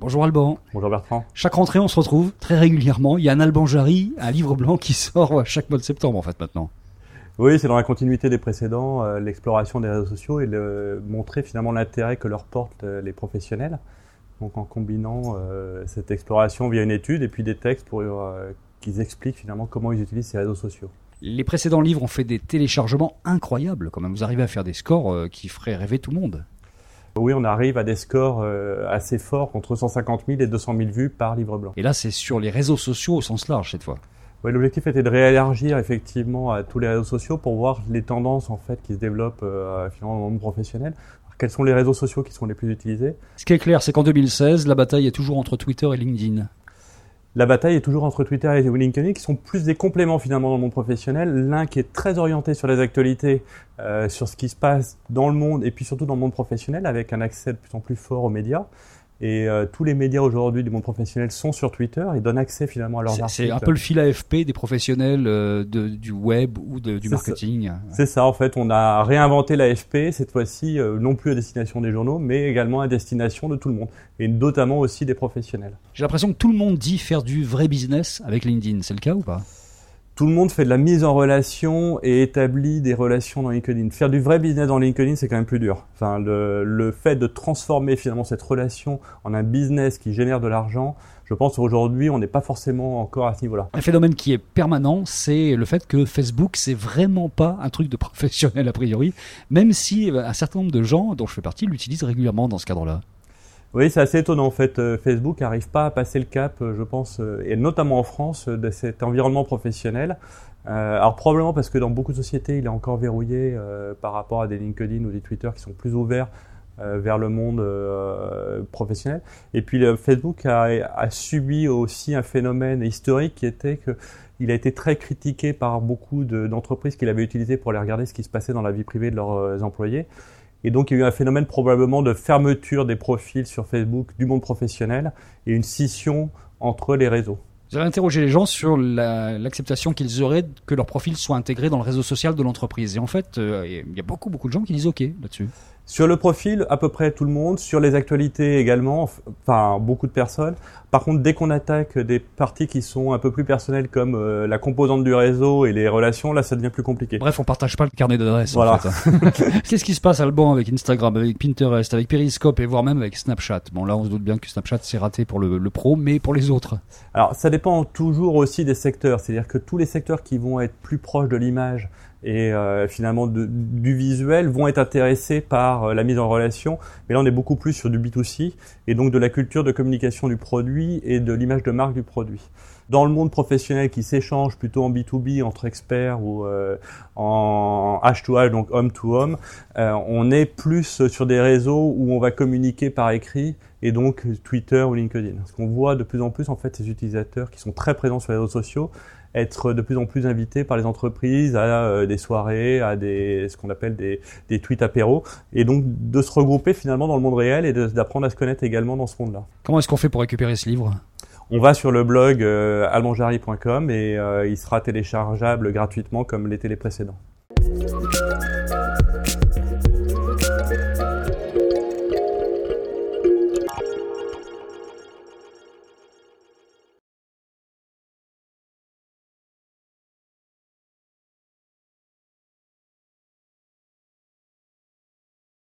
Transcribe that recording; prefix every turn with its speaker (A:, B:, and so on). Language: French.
A: Bonjour Alban.
B: Bonjour Bertrand.
A: Chaque rentrée, on se retrouve très régulièrement. Il y a un Alban Jarry, un livre blanc qui sort chaque mois de septembre en fait maintenant.
B: Oui, c'est dans la continuité des précédents, euh, l'exploration des réseaux sociaux et le, montrer finalement l'intérêt que leur portent euh, les professionnels. Donc en combinant euh, cette exploration via une étude et puis des textes pour qu'ils expliquent finalement comment ils utilisent ces réseaux sociaux.
A: Les précédents livres ont fait des téléchargements incroyables quand même. Vous arrivez à faire des scores qui feraient rêver tout le monde.
B: Oui, on arrive à des scores euh, assez forts, entre 150 000 et 200 000 vues par livre blanc.
A: Et là, c'est sur les réseaux sociaux au sens large cette fois.
B: Oui, l'objectif était de réélargir effectivement à tous les réseaux sociaux pour voir les tendances en fait qui se développent euh, finalement dans le monde professionnel. quels sont les réseaux sociaux qui sont les plus utilisés?
A: Ce qui est clair, c'est qu'en 2016, la bataille est toujours entre Twitter et LinkedIn
B: la bataille est toujours entre Twitter et LinkedIn, qui sont plus des compléments finalement dans le monde professionnel. L'un qui est très orienté sur les actualités, euh, sur ce qui se passe dans le monde et puis surtout dans le monde professionnel, avec un accès de plus en plus fort aux médias. Et euh, tous les médias aujourd'hui du monde professionnel sont sur Twitter et donnent accès finalement à leurs articles.
A: C'est un peu le fil AFP des professionnels euh, de, du web ou de, du marketing.
B: C'est ça en fait, on a réinventé l'AFP cette fois-ci euh, non plus à destination des journaux, mais également à destination de tout le monde et notamment aussi des professionnels.
A: J'ai l'impression que tout le monde dit faire du vrai business avec LinkedIn, c'est le cas ou pas?
B: Tout le monde fait de la mise en relation et établit des relations dans LinkedIn. Faire du vrai business dans LinkedIn, c'est quand même plus dur. Enfin, le, le, fait de transformer finalement cette relation en un business qui génère de l'argent, je pense qu'aujourd'hui, on n'est pas forcément encore à ce niveau-là.
A: Un phénomène qui est permanent, c'est le fait que Facebook, c'est vraiment pas un truc de professionnel a priori, même si un certain nombre de gens, dont je fais partie, l'utilisent régulièrement dans ce cadre-là.
B: Oui, c'est assez étonnant en fait. Euh, Facebook n'arrive pas à passer le cap, euh, je pense, euh, et notamment en France, de cet environnement professionnel. alors probablement parce que dans beaucoup de sociétés, il est encore verrouillé par rapport à des LinkedIn ou des Twitter qui sont plus ouverts vers le monde professionnel. Et puis Facebook a, a, subi aussi un phénomène historique qui était que il a été très critiqué par beaucoup d'entreprises qu'il avait utilisé pour aller regarder ce qui se passait dans la vie privée de leurs employés. Et donc, il y a eu un phénomène probablement de fermeture des profils sur Facebook du monde professionnel et une scission entre les réseaux.
A: Vous avez interrogé les gens sur l'acceptation qu'ils auraient que leur profil soit intégré dans le réseau social de l'entreprise. Et en fait, euh, il y a beaucoup, beaucoup de gens qui disent OK là-dessus.
B: Sur le profil, à peu près tout le monde. Sur les actualités également, enfin beaucoup de personnes. Par contre, dès qu'on attaque des parties qui sont un peu plus personnelles comme euh, la composante du réseau et les relations, là, ça devient plus compliqué.
A: Bref, on partage pas le carnet d'adresses.
B: Voilà.
A: En fait. Hein. Qu'est-ce qui se passe, Alban, avec Instagram, avec Pinterest, avec Periscope et voire même avec Snapchat? Bon, là, on se doute bien que Snapchat c'est raté pour le, le pro, mais pour les autres.
B: Alors, ça dépend toujours aussi des secteurs. C'est-à-dire que tous les secteurs qui vont être plus proches de l'image et euh, finalement du visuel vont être intéressés par euh, la mise en relation. Mais là, on est beaucoup plus sur du B2C et donc de la culture de communication du produit et de l'image de marque du produit. Dans le monde professionnel qui s'échange plutôt en B2B entre experts ou euh, en H2H, donc homme to homme, on est plus sur des réseaux où on va communiquer par écrit et donc Twitter ou LinkedIn. Parce qu'on voit de plus en plus en fait ces utilisateurs qui sont très présents sur les réseaux sociaux être de plus en plus invités par les entreprises à euh, des soirées, à des ce qu'on appelle des, des tweets apéros, et donc de se regrouper finalement dans le monde réel et d'apprendre à se connaître également dans ce monde-là.
A: Comment est-ce qu'on fait pour récupérer ce livre?
B: On va sur le blog euh, et euh, il sera téléchargeable gratuitement comme l'été les précédents.